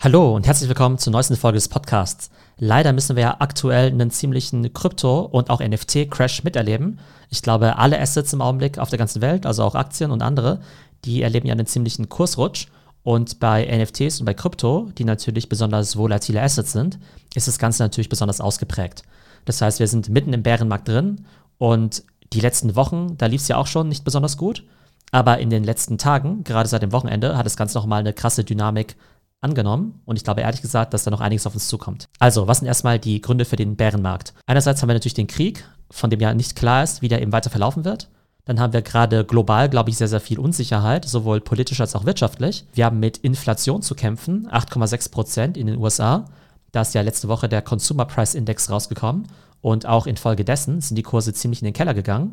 Hallo und herzlich willkommen zur neuesten Folge des Podcasts. Leider müssen wir ja aktuell einen ziemlichen Krypto- und auch NFT-Crash miterleben. Ich glaube, alle Assets im Augenblick auf der ganzen Welt, also auch Aktien und andere, die erleben ja einen ziemlichen Kursrutsch. Und bei NFTs und bei Krypto, die natürlich besonders volatile Assets sind, ist das Ganze natürlich besonders ausgeprägt. Das heißt, wir sind mitten im Bärenmarkt drin und die letzten Wochen, da lief es ja auch schon nicht besonders gut. Aber in den letzten Tagen, gerade seit dem Wochenende, hat das Ganze nochmal eine krasse Dynamik angenommen und ich glaube ehrlich gesagt, dass da noch einiges auf uns zukommt. Also, was sind erstmal die Gründe für den Bärenmarkt? Einerseits haben wir natürlich den Krieg, von dem ja nicht klar ist, wie der eben weiter verlaufen wird. Dann haben wir gerade global, glaube ich, sehr, sehr viel Unsicherheit, sowohl politisch als auch wirtschaftlich. Wir haben mit Inflation zu kämpfen, 8,6 Prozent in den USA. Da ist ja letzte Woche der Consumer Price Index rausgekommen und auch infolgedessen sind die Kurse ziemlich in den Keller gegangen.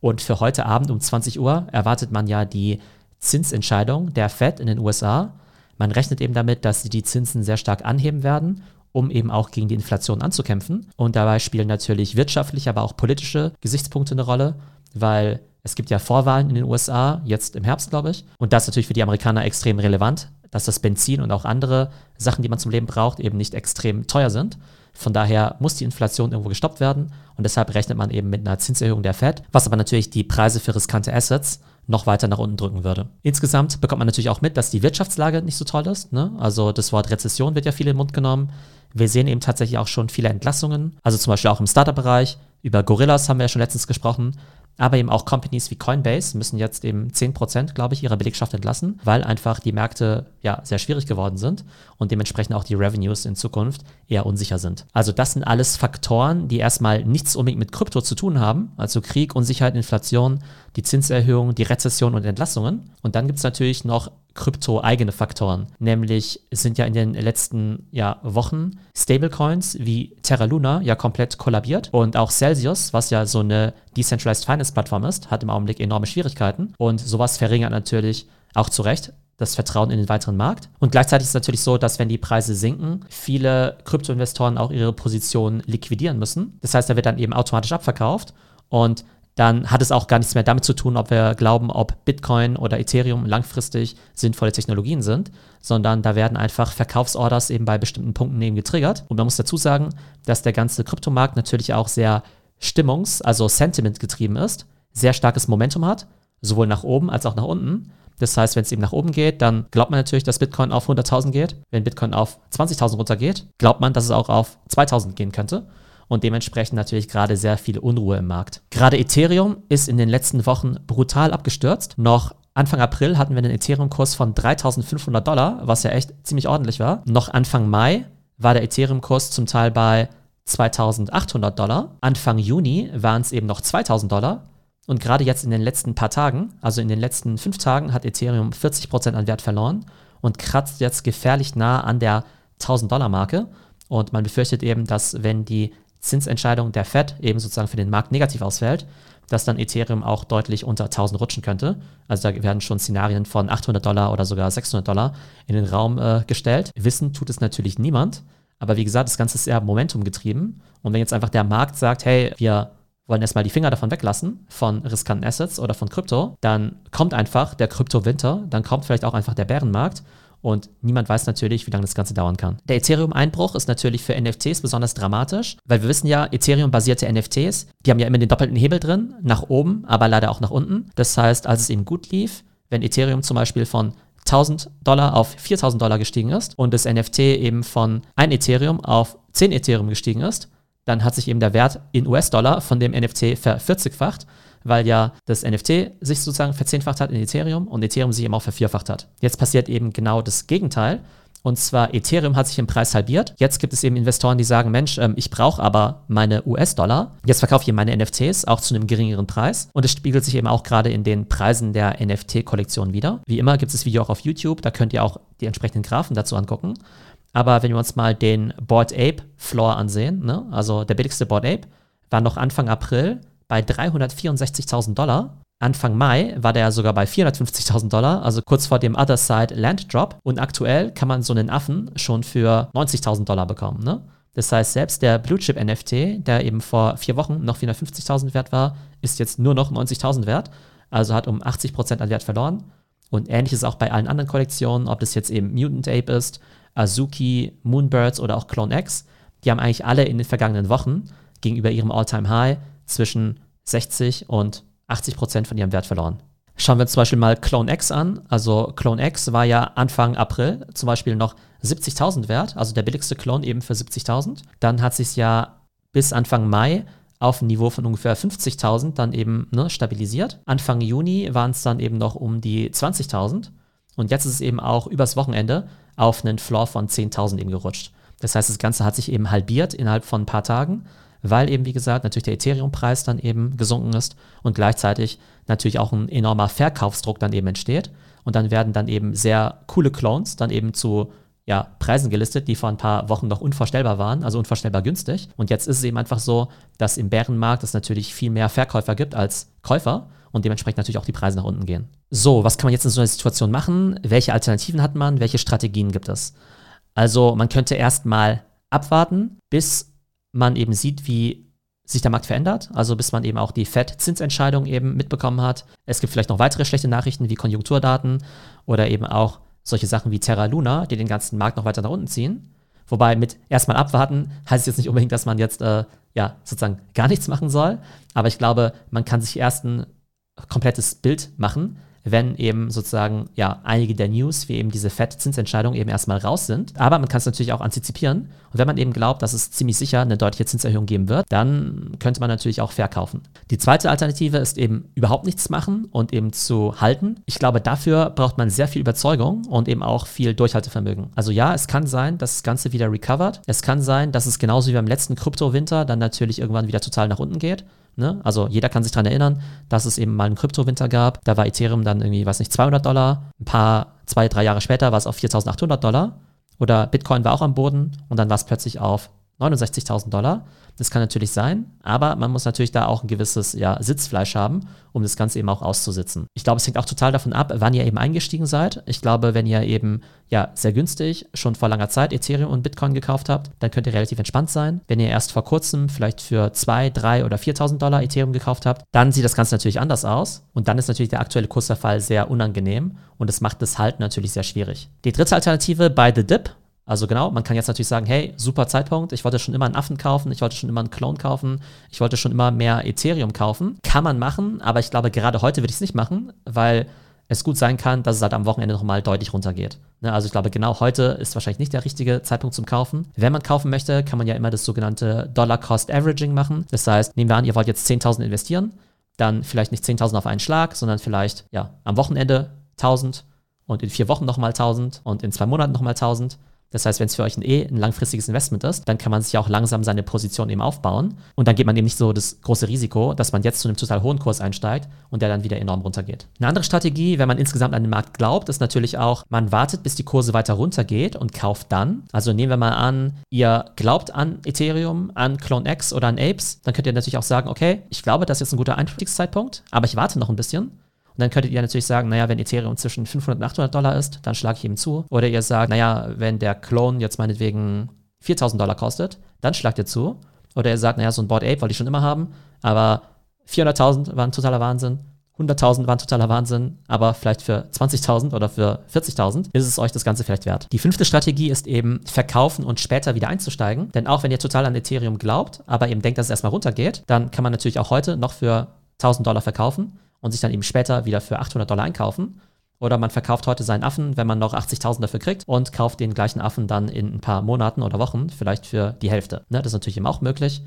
Und für heute Abend um 20 Uhr erwartet man ja die Zinsentscheidung der Fed in den USA. Man rechnet eben damit, dass sie die Zinsen sehr stark anheben werden, um eben auch gegen die Inflation anzukämpfen. Und dabei spielen natürlich wirtschaftliche, aber auch politische Gesichtspunkte eine Rolle, weil es gibt ja Vorwahlen in den USA, jetzt im Herbst, glaube ich. Und das ist natürlich für die Amerikaner extrem relevant, dass das Benzin und auch andere Sachen, die man zum Leben braucht, eben nicht extrem teuer sind. Von daher muss die Inflation irgendwo gestoppt werden und deshalb rechnet man eben mit einer Zinserhöhung der Fed, was aber natürlich die Preise für riskante Assets noch weiter nach unten drücken würde. Insgesamt bekommt man natürlich auch mit, dass die Wirtschaftslage nicht so toll ist. Ne? Also das Wort Rezession wird ja viel in den Mund genommen. Wir sehen eben tatsächlich auch schon viele Entlassungen, also zum Beispiel auch im Startup-Bereich. Über Gorillas haben wir ja schon letztens gesprochen. Aber eben auch Companies wie Coinbase müssen jetzt eben 10%, glaube ich, ihrer Belegschaft entlassen, weil einfach die Märkte ja sehr schwierig geworden sind und dementsprechend auch die Revenues in Zukunft eher unsicher sind. Also das sind alles Faktoren, die erstmal nichts unbedingt mit Krypto zu tun haben. Also Krieg, Unsicherheit, Inflation, die Zinserhöhung, die Rezession und Entlassungen. Und dann gibt es natürlich noch krypto-eigene Faktoren. Nämlich sind ja in den letzten ja, Wochen Stablecoins wie Terra Luna ja komplett kollabiert und auch Celsius, was ja so eine Decentralized Finance Plattform ist, hat im Augenblick enorme Schwierigkeiten und sowas verringert natürlich auch zu Recht das Vertrauen in den weiteren Markt. Und gleichzeitig ist es natürlich so, dass wenn die Preise sinken, viele Kryptoinvestoren auch ihre Positionen liquidieren müssen. Das heißt, da wird dann eben automatisch abverkauft und dann hat es auch gar nichts mehr damit zu tun, ob wir glauben, ob Bitcoin oder Ethereum langfristig sinnvolle Technologien sind, sondern da werden einfach Verkaufsorders eben bei bestimmten Punkten eben getriggert. Und man muss dazu sagen, dass der ganze Kryptomarkt natürlich auch sehr stimmungs-, also Sentiment getrieben ist, sehr starkes Momentum hat, sowohl nach oben als auch nach unten. Das heißt, wenn es eben nach oben geht, dann glaubt man natürlich, dass Bitcoin auf 100.000 geht. Wenn Bitcoin auf 20.000 runtergeht, glaubt man, dass es auch auf 2.000 gehen könnte und dementsprechend natürlich gerade sehr viel Unruhe im Markt. Gerade Ethereum ist in den letzten Wochen brutal abgestürzt. Noch Anfang April hatten wir einen Ethereum-Kurs von 3500 Dollar, was ja echt ziemlich ordentlich war. Noch Anfang Mai war der Ethereum-Kurs zum Teil bei 2800 Dollar. Anfang Juni waren es eben noch 2000 Dollar. Und gerade jetzt in den letzten paar Tagen, also in den letzten fünf Tagen, hat Ethereum 40% an Wert verloren und kratzt jetzt gefährlich nah an der 1000-Dollar-Marke. Und man befürchtet eben, dass wenn die Zinsentscheidung der Fed eben sozusagen für den Markt negativ ausfällt, dass dann Ethereum auch deutlich unter 1000 rutschen könnte. Also da werden schon Szenarien von 800 Dollar oder sogar 600 Dollar in den Raum äh, gestellt. Wissen tut es natürlich niemand, aber wie gesagt, das Ganze ist eher Momentum getrieben. Und wenn jetzt einfach der Markt sagt, hey, wir wollen erstmal die Finger davon weglassen, von riskanten Assets oder von Krypto, dann kommt einfach der Krypto-Winter, dann kommt vielleicht auch einfach der Bärenmarkt und niemand weiß natürlich, wie lange das Ganze dauern kann. Der Ethereum-Einbruch ist natürlich für NFTs besonders dramatisch, weil wir wissen ja, Ethereum-basierte NFTs, die haben ja immer den doppelten Hebel drin, nach oben, aber leider auch nach unten. Das heißt, als es eben gut lief, wenn Ethereum zum Beispiel von 1000 Dollar auf 4000 Dollar gestiegen ist und das NFT eben von 1 Ethereum auf 10 Ethereum gestiegen ist, dann hat sich eben der Wert in US-Dollar von dem NFT vervierzigfacht weil ja das NFT sich sozusagen verzehnfacht hat in Ethereum und Ethereum sich eben auch vervierfacht hat. Jetzt passiert eben genau das Gegenteil. Und zwar Ethereum hat sich im Preis halbiert. Jetzt gibt es eben Investoren, die sagen, Mensch, ähm, ich brauche aber meine US-Dollar. Jetzt verkaufe ich meine NFTs auch zu einem geringeren Preis. Und es spiegelt sich eben auch gerade in den Preisen der NFT-Kollektion wieder. Wie immer gibt es das Video auch auf YouTube. Da könnt ihr auch die entsprechenden Graphen dazu angucken. Aber wenn wir uns mal den Board Ape Floor ansehen, ne? also der billigste Board Ape, war noch Anfang April bei 364.000 Dollar. Anfang Mai war der sogar bei 450.000 Dollar, also kurz vor dem Other Side Land Drop. Und aktuell kann man so einen Affen schon für 90.000 Dollar bekommen. Ne? Das heißt, selbst der Blue Chip NFT, der eben vor vier Wochen noch 450.000 wert war, ist jetzt nur noch 90.000 wert. Also hat um 80% an Wert verloren. Und ähnlich ist auch bei allen anderen Kollektionen, ob das jetzt eben Mutant Ape ist, Azuki, Moonbirds oder auch Clone X, die haben eigentlich alle in den vergangenen Wochen gegenüber ihrem All-Time-High zwischen 60 und 80 Prozent von ihrem Wert verloren. Schauen wir uns zum Beispiel mal Clone X an. Also Clone X war ja Anfang April zum Beispiel noch 70.000 wert, also der billigste Clone eben für 70.000. Dann hat sich ja bis Anfang Mai auf ein Niveau von ungefähr 50.000 dann eben ne, stabilisiert. Anfang Juni waren es dann eben noch um die 20.000 und jetzt ist es eben auch übers Wochenende auf einen Floor von 10.000 eben gerutscht. Das heißt, das Ganze hat sich eben halbiert innerhalb von ein paar Tagen weil eben, wie gesagt, natürlich der Ethereum-Preis dann eben gesunken ist und gleichzeitig natürlich auch ein enormer Verkaufsdruck dann eben entsteht. Und dann werden dann eben sehr coole Clones dann eben zu ja, Preisen gelistet, die vor ein paar Wochen noch unvorstellbar waren, also unvorstellbar günstig. Und jetzt ist es eben einfach so, dass im Bärenmarkt es natürlich viel mehr Verkäufer gibt als Käufer und dementsprechend natürlich auch die Preise nach unten gehen. So, was kann man jetzt in so einer Situation machen? Welche Alternativen hat man? Welche Strategien gibt es? Also man könnte erstmal abwarten, bis man eben sieht, wie sich der Markt verändert, also bis man eben auch die Fed-Zinsentscheidung eben mitbekommen hat. Es gibt vielleicht noch weitere schlechte Nachrichten wie Konjunkturdaten oder eben auch solche Sachen wie Terra Luna, die den ganzen Markt noch weiter nach unten ziehen. Wobei mit erstmal abwarten heißt es jetzt nicht unbedingt, dass man jetzt äh, ja sozusagen gar nichts machen soll. Aber ich glaube, man kann sich erst ein komplettes Bild machen, wenn eben sozusagen ja einige der News, wie eben diese FED-Zinsentscheidungen eben erstmal raus sind. Aber man kann es natürlich auch antizipieren. Und wenn man eben glaubt, dass es ziemlich sicher eine deutliche Zinserhöhung geben wird, dann könnte man natürlich auch verkaufen. Die zweite Alternative ist eben überhaupt nichts machen und eben zu halten. Ich glaube, dafür braucht man sehr viel Überzeugung und eben auch viel Durchhaltevermögen. Also ja, es kann sein, dass das Ganze wieder recovert. Es kann sein, dass es genauso wie beim letzten Kryptowinter dann natürlich irgendwann wieder total nach unten geht. Ne? Also jeder kann sich daran erinnern, dass es eben mal einen Kryptowinter gab. Da war Ethereum dann irgendwie, weiß nicht, 200 Dollar. Ein paar, zwei, drei Jahre später war es auf 4.800 Dollar. Oder Bitcoin war auch am Boden und dann war es plötzlich auf 69.000 Dollar. Das kann natürlich sein, aber man muss natürlich da auch ein gewisses ja, Sitzfleisch haben, um das Ganze eben auch auszusitzen. Ich glaube, es hängt auch total davon ab, wann ihr eben eingestiegen seid. Ich glaube, wenn ihr eben ja sehr günstig schon vor langer Zeit Ethereum und Bitcoin gekauft habt, dann könnt ihr relativ entspannt sein. Wenn ihr erst vor kurzem vielleicht für 2, 3 oder 4.000 Dollar Ethereum gekauft habt, dann sieht das Ganze natürlich anders aus und dann ist natürlich der aktuelle Kursverfall sehr unangenehm und es macht das Halten natürlich sehr schwierig. Die dritte Alternative bei The Dip also genau, man kann jetzt natürlich sagen, hey, super Zeitpunkt, ich wollte schon immer einen Affen kaufen, ich wollte schon immer einen Clone kaufen, ich wollte schon immer mehr Ethereum kaufen. Kann man machen, aber ich glaube, gerade heute würde ich es nicht machen, weil es gut sein kann, dass es halt am Wochenende nochmal deutlich runtergeht. Ne, also ich glaube, genau heute ist wahrscheinlich nicht der richtige Zeitpunkt zum Kaufen. Wenn man kaufen möchte, kann man ja immer das sogenannte Dollar-Cost-Averaging machen. Das heißt, nehmen wir an, ihr wollt jetzt 10.000 investieren, dann vielleicht nicht 10.000 auf einen Schlag, sondern vielleicht ja am Wochenende 1.000 und in vier Wochen nochmal 1.000 und in zwei Monaten nochmal 1.000 das heißt, wenn es für euch ein eh ein langfristiges Investment ist, dann kann man sich ja auch langsam seine Position eben aufbauen. Und dann geht man eben nicht so das große Risiko, dass man jetzt zu einem total hohen Kurs einsteigt und der dann wieder enorm runtergeht. Eine andere Strategie, wenn man insgesamt an den Markt glaubt, ist natürlich auch, man wartet, bis die Kurse weiter runtergeht und kauft dann. Also nehmen wir mal an, ihr glaubt an Ethereum, an Clone X oder an Apes, dann könnt ihr natürlich auch sagen, okay, ich glaube, das ist jetzt ein guter Einstiegszeitpunkt, aber ich warte noch ein bisschen und dann könntet ihr natürlich sagen, naja, wenn Ethereum zwischen 500 und 800 Dollar ist, dann schlage ich ihm zu. Oder ihr sagt, naja, wenn der Clone jetzt meinetwegen 4000 Dollar kostet, dann schlagt ihr zu. Oder ihr sagt, naja, so ein Board Ape wollte ich schon immer haben, aber 400.000 war ein totaler Wahnsinn. 100.000 war ein totaler Wahnsinn, aber vielleicht für 20.000 oder für 40.000 ist es euch das Ganze vielleicht wert. Die fünfte Strategie ist eben verkaufen und später wieder einzusteigen. Denn auch wenn ihr total an Ethereum glaubt, aber eben denkt, dass es erstmal runtergeht, dann kann man natürlich auch heute noch für 1000 Dollar verkaufen und sich dann eben später wieder für 800 Dollar einkaufen. Oder man verkauft heute seinen Affen, wenn man noch 80.000 dafür kriegt und kauft den gleichen Affen dann in ein paar Monaten oder Wochen vielleicht für die Hälfte. Ne, das ist natürlich eben auch möglich.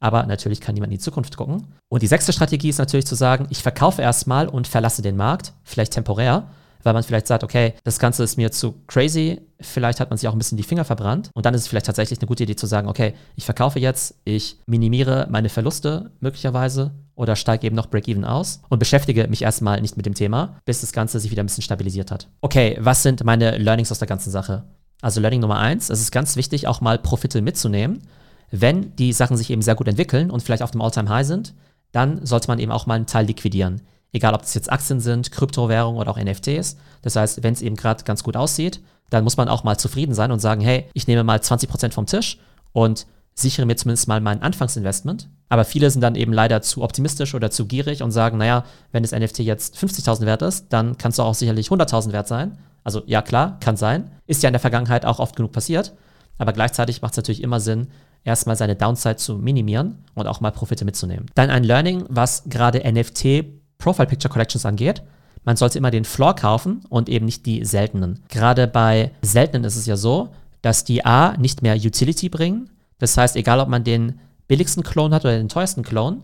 Aber natürlich kann niemand in die Zukunft gucken. Und die sechste Strategie ist natürlich zu sagen, ich verkaufe erstmal und verlasse den Markt, vielleicht temporär, weil man vielleicht sagt, okay, das Ganze ist mir zu crazy, vielleicht hat man sich auch ein bisschen die Finger verbrannt und dann ist es vielleicht tatsächlich eine gute Idee zu sagen, okay, ich verkaufe jetzt, ich minimiere meine Verluste möglicherweise oder steige eben noch Break-Even aus und beschäftige mich erstmal nicht mit dem Thema, bis das Ganze sich wieder ein bisschen stabilisiert hat. Okay, was sind meine Learnings aus der ganzen Sache? Also Learning Nummer eins, es ist ganz wichtig, auch mal Profite mitzunehmen. Wenn die Sachen sich eben sehr gut entwickeln und vielleicht auf dem All-Time-High sind, dann sollte man eben auch mal einen Teil liquidieren. Egal, ob das jetzt Aktien sind, Kryptowährungen oder auch NFTs. Das heißt, wenn es eben gerade ganz gut aussieht, dann muss man auch mal zufrieden sein und sagen, hey, ich nehme mal 20% vom Tisch und sichere mir zumindest mal mein Anfangsinvestment. Aber viele sind dann eben leider zu optimistisch oder zu gierig und sagen, naja, wenn das NFT jetzt 50.000 wert ist, dann kann es auch sicherlich 100.000 wert sein. Also ja, klar, kann sein. Ist ja in der Vergangenheit auch oft genug passiert. Aber gleichzeitig macht es natürlich immer Sinn, erstmal seine Downside zu minimieren und auch mal Profite mitzunehmen. Dann ein Learning, was gerade NFT Profile Picture Collections angeht. Man sollte immer den Floor kaufen und eben nicht die seltenen. Gerade bei seltenen ist es ja so, dass die A nicht mehr Utility bringen. Das heißt, egal ob man den billigsten Clone hat oder den teuersten Clone,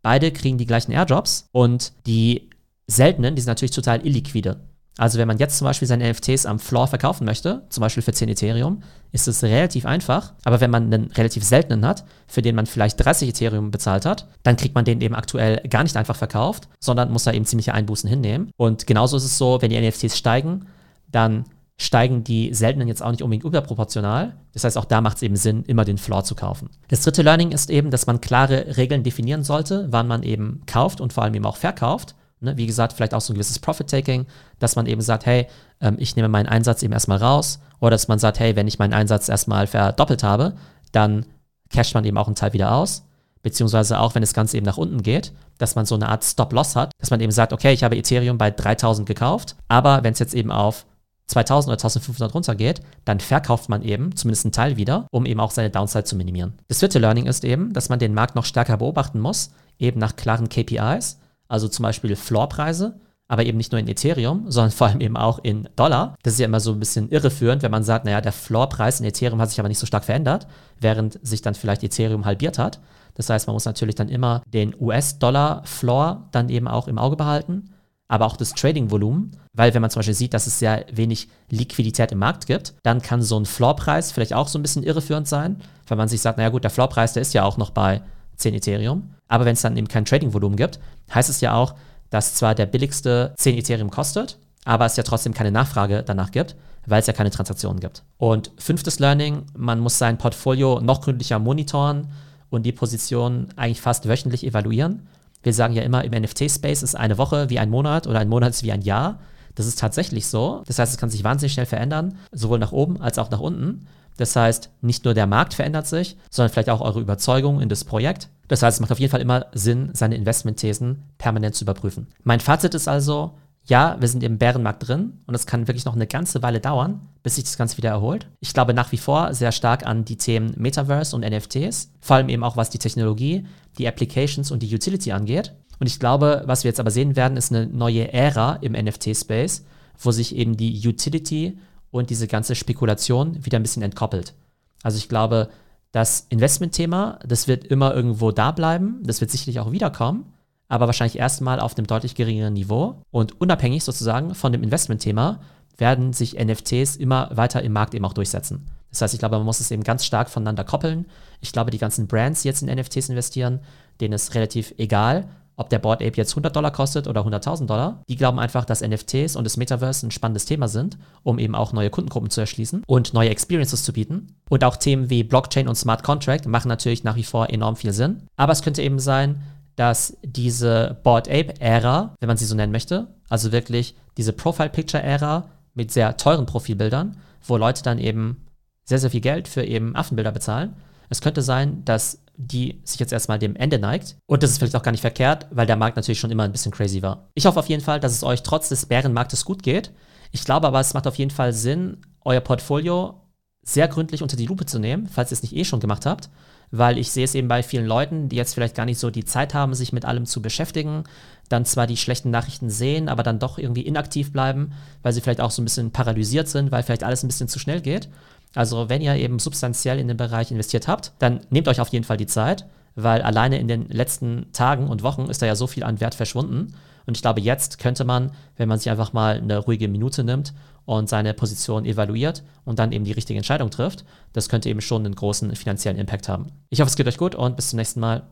beide kriegen die gleichen Airdrops und die seltenen, die sind natürlich total illiquide. Also wenn man jetzt zum Beispiel seine NFTs am Floor verkaufen möchte, zum Beispiel für 10 Ethereum, ist es relativ einfach. Aber wenn man einen relativ seltenen hat, für den man vielleicht 30 Ethereum bezahlt hat, dann kriegt man den eben aktuell gar nicht einfach verkauft, sondern muss da eben ziemliche Einbußen hinnehmen. Und genauso ist es so, wenn die NFTs steigen, dann steigen die seltenen jetzt auch nicht unbedingt überproportional. Das heißt, auch da macht es eben Sinn, immer den Floor zu kaufen. Das dritte Learning ist eben, dass man klare Regeln definieren sollte, wann man eben kauft und vor allem eben auch verkauft. Ne, wie gesagt, vielleicht auch so ein gewisses Profit-Taking, dass man eben sagt, hey, ähm, ich nehme meinen Einsatz eben erstmal raus. Oder dass man sagt, hey, wenn ich meinen Einsatz erstmal verdoppelt habe, dann casht man eben auch einen Teil wieder aus. Beziehungsweise auch, wenn das Ganze eben nach unten geht, dass man so eine Art Stop-Loss hat, dass man eben sagt, okay, ich habe Ethereum bei 3000 gekauft, aber wenn es jetzt eben auf 2000 oder 1500 runtergeht, dann verkauft man eben zumindest einen Teil wieder, um eben auch seine Downside zu minimieren. Das vierte Learning ist eben, dass man den Markt noch stärker beobachten muss, eben nach klaren KPIs also zum Beispiel Floorpreise, aber eben nicht nur in Ethereum, sondern vor allem eben auch in Dollar. Das ist ja immer so ein bisschen irreführend, wenn man sagt, naja, der Floorpreis in Ethereum hat sich aber nicht so stark verändert, während sich dann vielleicht Ethereum halbiert hat. Das heißt, man muss natürlich dann immer den US-Dollar-Floor dann eben auch im Auge behalten, aber auch das Trading-Volumen, weil wenn man zum Beispiel sieht, dass es sehr wenig Liquidität im Markt gibt, dann kann so ein Floorpreis vielleicht auch so ein bisschen irreführend sein, weil man sich sagt, naja gut, der Floorpreis, der ist ja auch noch bei 10 Ethereum. Aber wenn es dann eben kein Trading-Volumen gibt, heißt es ja auch, dass zwar der billigste 10 Ethereum kostet, aber es ja trotzdem keine Nachfrage danach gibt, weil es ja keine Transaktionen gibt. Und fünftes Learning, man muss sein Portfolio noch gründlicher monitoren und die Position eigentlich fast wöchentlich evaluieren. Wir sagen ja immer, im NFT-Space ist eine Woche wie ein Monat oder ein Monat ist wie ein Jahr. Das ist tatsächlich so. Das heißt, es kann sich wahnsinnig schnell verändern, sowohl nach oben als auch nach unten. Das heißt, nicht nur der Markt verändert sich, sondern vielleicht auch eure Überzeugung in das Projekt. Das heißt, es macht auf jeden Fall immer Sinn, seine Investmentthesen permanent zu überprüfen. Mein Fazit ist also, ja, wir sind im Bärenmarkt drin und es kann wirklich noch eine ganze Weile dauern, bis sich das Ganze wieder erholt. Ich glaube nach wie vor sehr stark an die Themen Metaverse und NFTs, vor allem eben auch was die Technologie, die Applications und die Utility angeht. Und ich glaube, was wir jetzt aber sehen werden, ist eine neue Ära im NFT-Space, wo sich eben die Utility und diese ganze Spekulation wieder ein bisschen entkoppelt. Also ich glaube, das Investmentthema, das wird immer irgendwo da bleiben, das wird sicherlich auch wiederkommen, aber wahrscheinlich erstmal auf einem deutlich geringeren Niveau. Und unabhängig sozusagen von dem Investmentthema werden sich NFTs immer weiter im Markt eben auch durchsetzen. Das heißt, ich glaube, man muss es eben ganz stark voneinander koppeln. Ich glaube, die ganzen Brands, die jetzt in NFTs investieren, denen ist relativ egal, ob der Board Ape jetzt 100 Dollar kostet oder 100.000 Dollar. Die glauben einfach, dass NFTs und das Metaverse ein spannendes Thema sind, um eben auch neue Kundengruppen zu erschließen und neue Experiences zu bieten. Und auch Themen wie Blockchain und Smart Contract machen natürlich nach wie vor enorm viel Sinn. Aber es könnte eben sein, dass diese Board Ape Ära, wenn man sie so nennen möchte, also wirklich diese Profile Picture Ära mit sehr teuren Profilbildern, wo Leute dann eben sehr, sehr viel Geld für eben Affenbilder bezahlen. Es könnte sein, dass die sich jetzt erstmal dem Ende neigt. Und das ist vielleicht auch gar nicht verkehrt, weil der Markt natürlich schon immer ein bisschen crazy war. Ich hoffe auf jeden Fall, dass es euch trotz des Bärenmarktes gut geht. Ich glaube aber, es macht auf jeden Fall Sinn, euer Portfolio sehr gründlich unter die Lupe zu nehmen, falls ihr es nicht eh schon gemacht habt, weil ich sehe es eben bei vielen Leuten, die jetzt vielleicht gar nicht so die Zeit haben, sich mit allem zu beschäftigen, dann zwar die schlechten Nachrichten sehen, aber dann doch irgendwie inaktiv bleiben, weil sie vielleicht auch so ein bisschen paralysiert sind, weil vielleicht alles ein bisschen zu schnell geht. Also wenn ihr eben substanziell in den Bereich investiert habt, dann nehmt euch auf jeden Fall die Zeit, weil alleine in den letzten Tagen und Wochen ist da ja so viel an Wert verschwunden. Und ich glaube, jetzt könnte man, wenn man sich einfach mal eine ruhige Minute nimmt und seine Position evaluiert und dann eben die richtige Entscheidung trifft, das könnte eben schon einen großen finanziellen Impact haben. Ich hoffe, es geht euch gut und bis zum nächsten Mal.